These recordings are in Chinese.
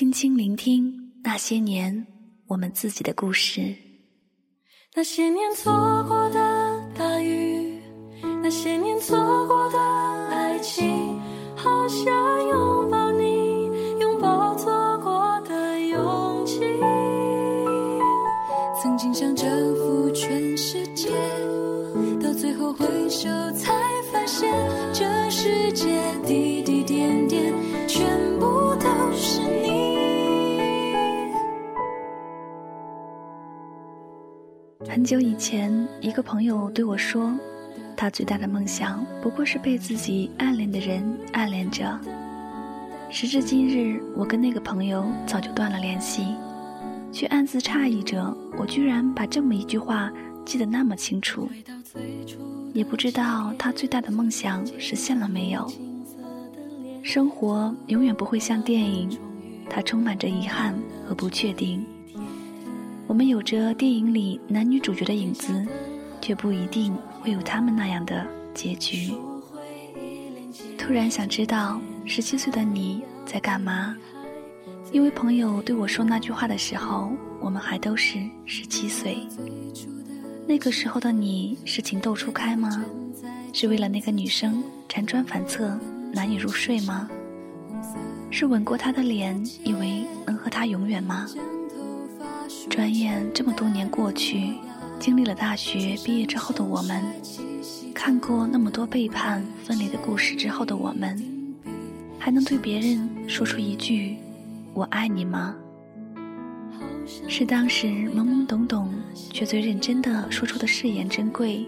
轻轻聆听那些年我们自己的故事。那些年错过的大雨，那些年错过的爱情，好想拥抱你，拥抱错过的勇气。曾经想征服全世界，到最后回首才发现，这世界滴滴点点，全很久以前，一个朋友对我说，他最大的梦想不过是被自己暗恋的人暗恋着。时至今日，我跟那个朋友早就断了联系，却暗自诧异着，我居然把这么一句话记得那么清楚。也不知道他最大的梦想实现了没有。生活永远不会像电影，它充满着遗憾和不确定。我们有着电影里男女主角的影子，却不一定会有他们那样的结局。突然想知道十七岁的你在干嘛？因为朋友对我说那句话的时候，我们还都是十七岁。那个时候的你是情窦初开吗？是为了那个女生辗转反侧难以入睡吗？是吻过她的脸，以为能和她永远吗？转眼这么多年过去，经历了大学毕业之后的我们，看过那么多背叛分离的故事之后的我们，还能对别人说出一句“我爱你”吗？是当时懵懵懂懂却最认真的说出的誓言珍贵，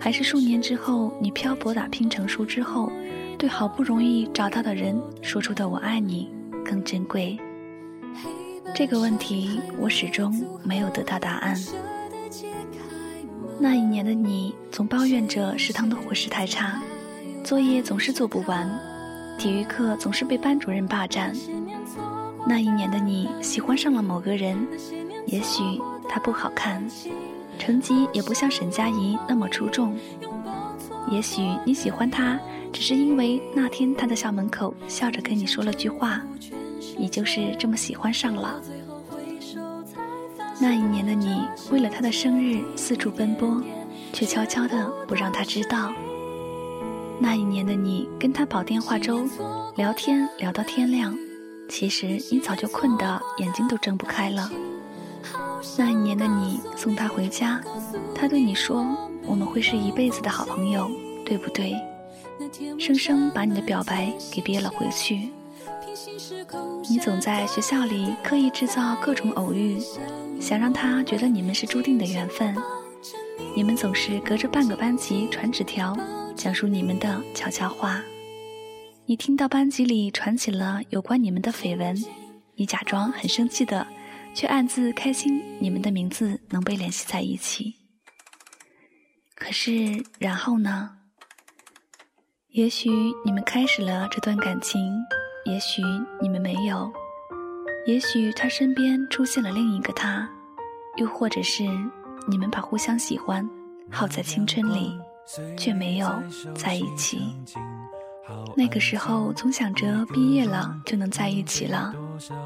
还是数年之后你漂泊打拼成熟之后，对好不容易找到的人说出的“我爱你”更珍贵？这个问题我始终没有得到答案。那一年的你总抱怨着食堂的伙食太差，作业总是做不完，体育课总是被班主任霸占。那一年的你喜欢上了某个人，也许他不好看，成绩也不像沈佳宜那么出众。也许你喜欢他，只是因为那天他在校门口笑着跟你说了句话。你就是这么喜欢上了。那一年的你，为了他的生日四处奔波，却悄悄的不让他知道。那一年的你，跟他煲电话粥，聊天聊到天亮，其实你早就困得眼睛都睁不开了。那一年的你，送他回家，他对你说：“我们会是一辈子的好朋友，对不对？”生生把你的表白给憋了回去。你总在学校里刻意制造各种偶遇，想让他觉得你们是注定的缘分。你们总是隔着半个班级传纸条，讲述你们的悄悄话。你听到班级里传起了有关你们的绯闻，你假装很生气的，却暗自开心你们的名字能被联系在一起。可是然后呢？也许你们开始了这段感情。也许你们没有，也许他身边出现了另一个他，又或者是你们把互相喜欢耗在青春里，却没有在一起。那个时候总想着毕业了就能在一起了，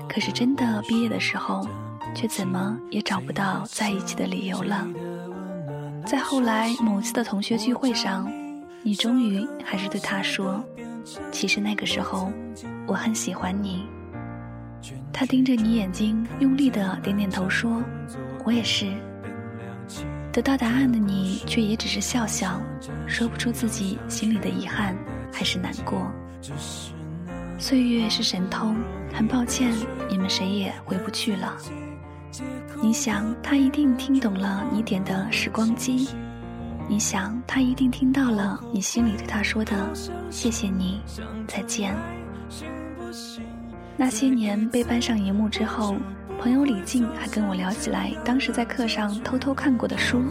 可是真的毕业的时候，却怎么也找不到在一起的理由了。在后来某次的同学聚会上，你终于还是对他说。其实那个时候，我很喜欢你。他盯着你眼睛，用力的点点头，说：“我也是。”得到答案的你，却也只是笑笑，说不出自己心里的遗憾还是难过。岁月是神偷，很抱歉，你们谁也回不去了。你想，他一定听懂了你点的时光机。你想，他一定听到了你心里对他说的“谢谢你，再见”。那些年被搬上荧幕之后，朋友李静还跟我聊起来当时在课上偷偷看过的书，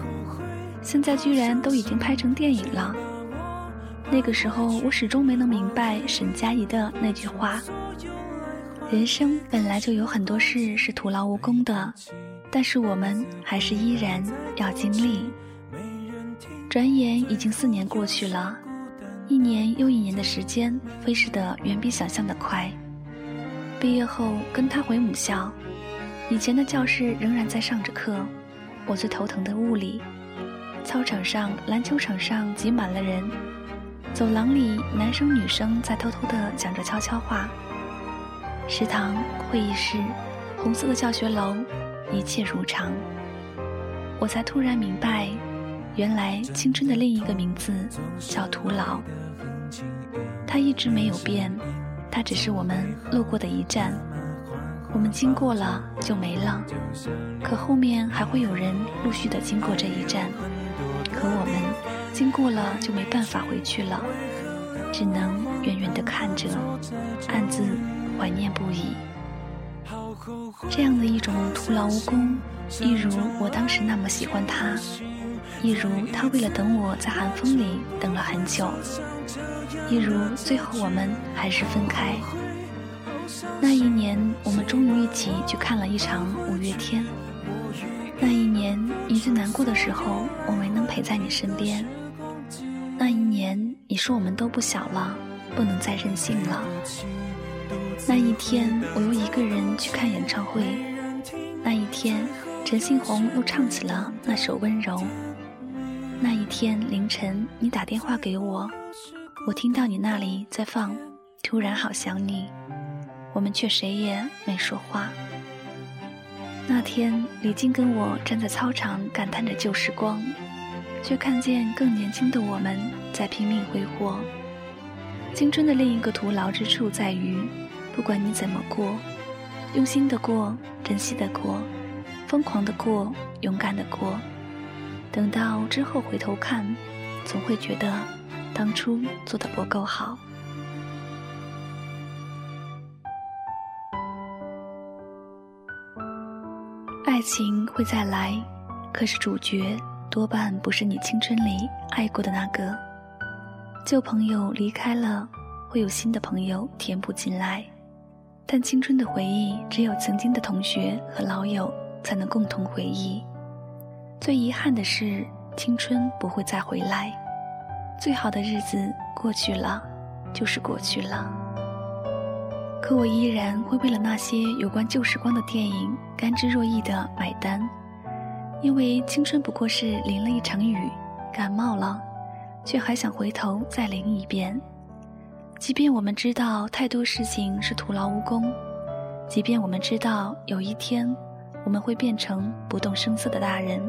现在居然都已经拍成电影了。那个时候，我始终没能明白沈佳宜的那句话：“人生本来就有很多事是徒劳无功的，但是我们还是依然要经历。”转眼已经四年过去了，一年又一年的时间飞逝的远比想象的快。毕业后跟他回母校，以前的教室仍然在上着课，我最头疼的物理。操场上、篮球场上挤满了人，走廊里男生女生在偷偷地讲着悄悄话。食堂、会议室、红色的教学楼，一切如常。我才突然明白，原来青春的另一个名字叫徒劳。它一直没有变，它只是我们路过的一站。我们经过了就没了，可后面还会有人陆续的经过这一站。可我们经过了就没办法回去了，只能远远的看着，暗自怀念不已。这样的一种徒劳无功，一如我当时那么喜欢他，一如他为了等我在寒风里等了很久，一如最后我们还是分开。那一年，我们终于一起去看了一场五月天。那一年，你最难过的时候，我没能陪在你身边。那一年，你说我们都不小了，不能再任性了。那一天，我又一个人去看演唱会。那一天，陈信宏又唱起了那首《温柔》。那一天凌晨，你打电话给我，我听到你那里在放《突然好想你》，我们却谁也没说话。那天，李静跟我站在操场感叹着旧时光，却看见更年轻的我们在拼命挥霍。青春的另一个徒劳之处在于。不管你怎么过，用心的过，珍惜的过，疯狂的过，勇敢的过，等到之后回头看，总会觉得当初做的不够好。爱情会再来，可是主角多半不是你青春里爱过的那个。旧朋友离开了，会有新的朋友填补进来。但青春的回忆，只有曾经的同学和老友才能共同回忆。最遗憾的是，青春不会再回来。最好的日子过去了，就是过去了。可我依然会为了那些有关旧时光的电影，甘之若饴的买单，因为青春不过是淋了一场雨，感冒了，却还想回头再淋一遍。即便我们知道太多事情是徒劳无功，即便我们知道有一天我们会变成不动声色的大人，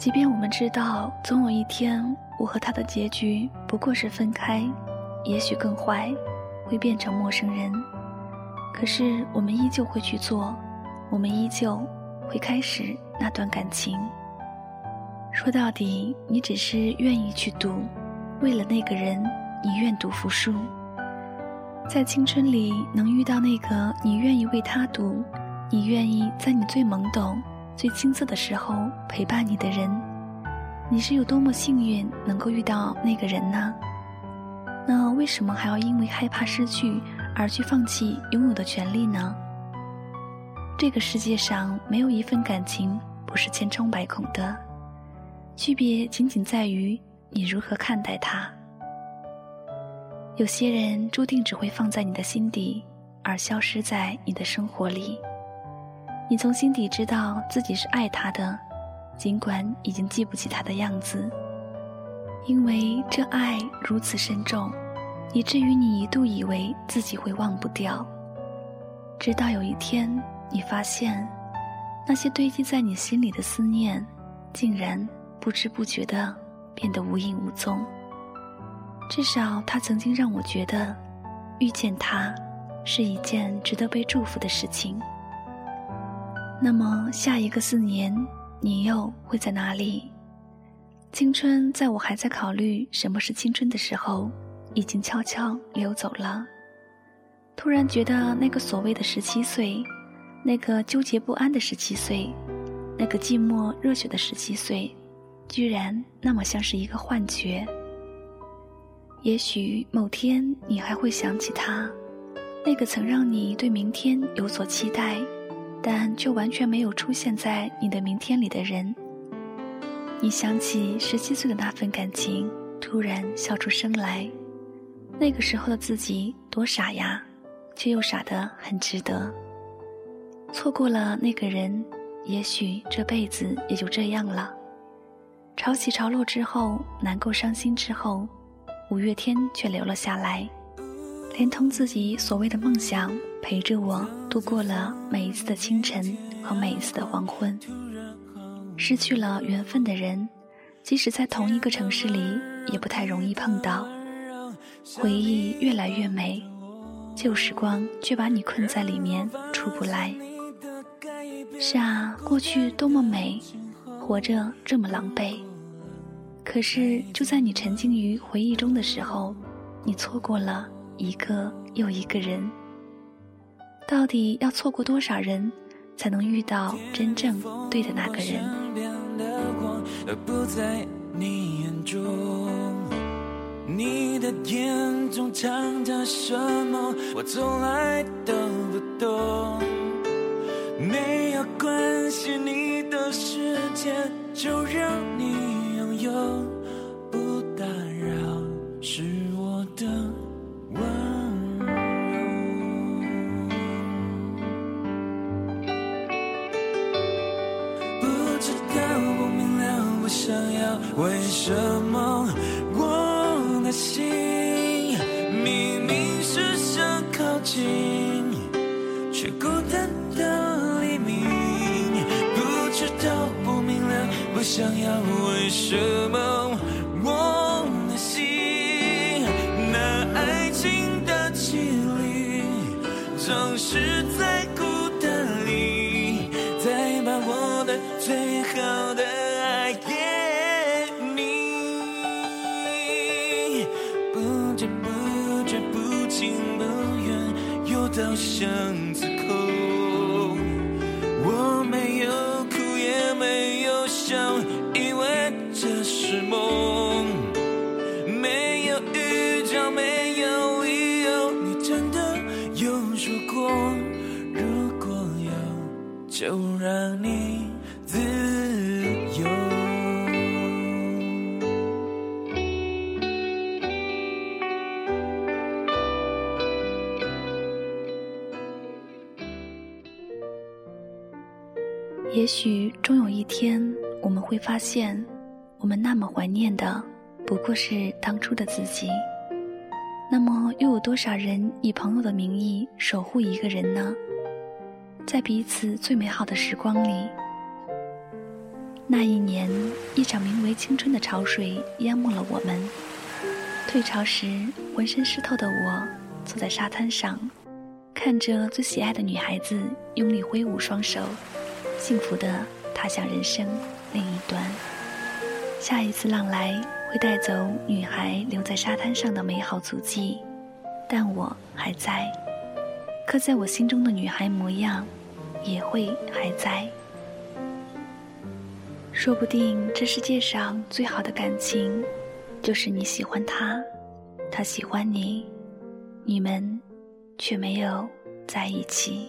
即便我们知道总有一天我和他的结局不过是分开，也许更坏，会变成陌生人，可是我们依旧会去做，我们依旧会开始那段感情。说到底，你只是愿意去赌，为了那个人。你愿赌服输，在青春里能遇到那个你愿意为他赌，你愿意在你最懵懂、最青涩的时候陪伴你的人，你是有多么幸运能够遇到那个人呢？那为什么还要因为害怕失去而去放弃拥有的权利呢？这个世界上没有一份感情不是千疮百孔的，区别仅仅在于你如何看待它。有些人注定只会放在你的心底，而消失在你的生活里。你从心底知道自己是爱他的，尽管已经记不起他的样子，因为这爱如此深重，以至于你一度以为自己会忘不掉。直到有一天，你发现，那些堆积在你心里的思念，竟然不知不觉地变得无影无踪。至少，他曾经让我觉得，遇见他是一件值得被祝福的事情。那么，下一个四年，你又会在哪里？青春在我还在考虑什么是青春的时候，已经悄悄溜走了。突然觉得，那个所谓的十七岁，那个纠结不安的十七岁，那个寂寞热血的十七岁，居然那么像是一个幻觉。也许某天你还会想起他，那个曾让你对明天有所期待，但却完全没有出现在你的明天里的人。你想起十七岁的那份感情，突然笑出声来。那个时候的自己多傻呀，却又傻得很值得。错过了那个人，也许这辈子也就这样了。潮起潮落之后，难过伤心之后，五月天却留了下来，连同自己所谓的梦想，陪着我度过了每一次的清晨和每一次的黄昏。失去了缘分的人，即使在同一个城市里，也不太容易碰到。回忆越来越美，旧时光却把你困在里面出不来。是啊，过去多么美，活着这么狼狈。可是就在你沉浸于回忆中的时候，你错过了一个又一个人。到底要错过多少人，才能遇到真正对的那个人？你的眼中藏着什么？我从来都不懂。没有关系，就让你自由。也许终有一天。我们会发现，我们那么怀念的，不过是当初的自己。那么，又有多少人以朋友的名义守护一个人呢？在彼此最美好的时光里，那一年，一场名为青春的潮水淹没了我们。退潮时，浑身湿透的我，坐在沙滩上，看着最喜爱的女孩子用力挥舞双手，幸福的踏向人生。另一端，下一次浪来会带走女孩留在沙滩上的美好足迹，但我还在，刻在我心中的女孩模样也会还在。说不定这世界上最好的感情，就是你喜欢他，他喜欢你，你们却没有在一起。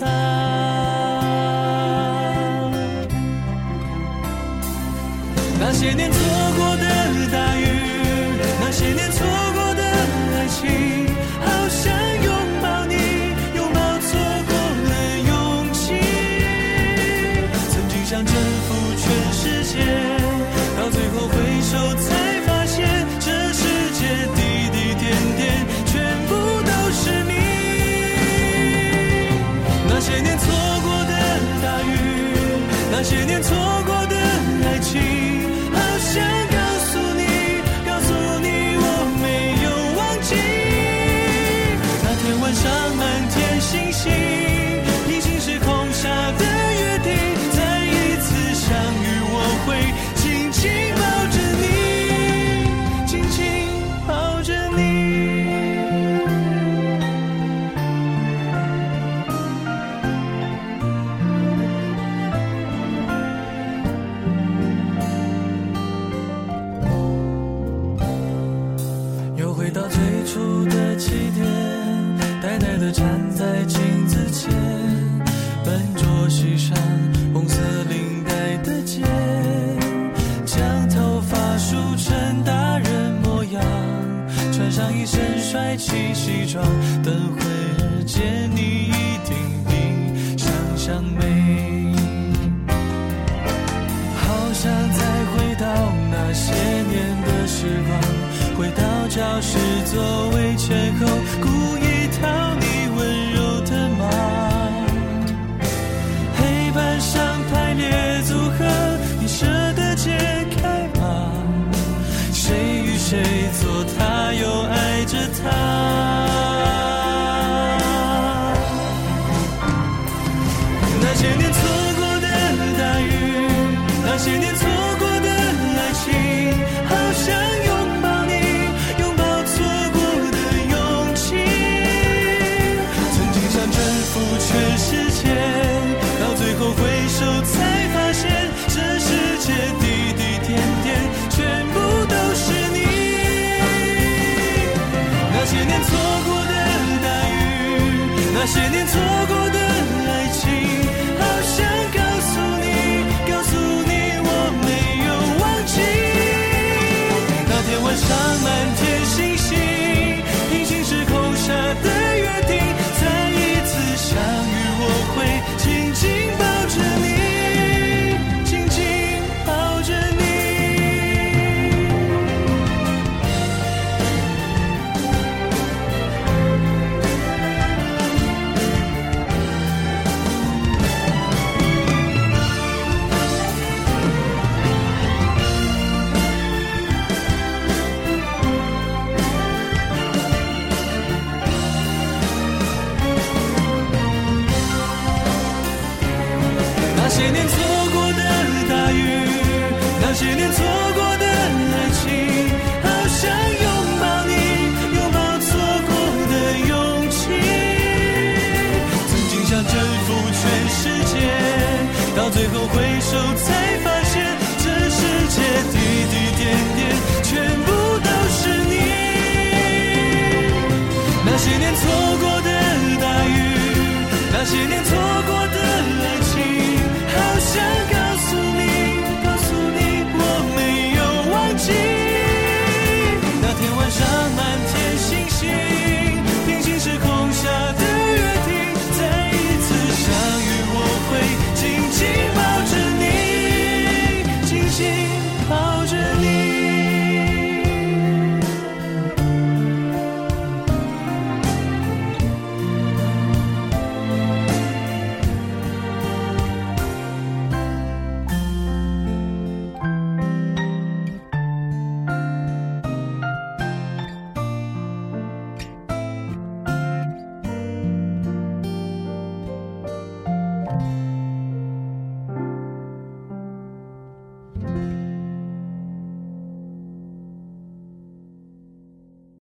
又是作为借口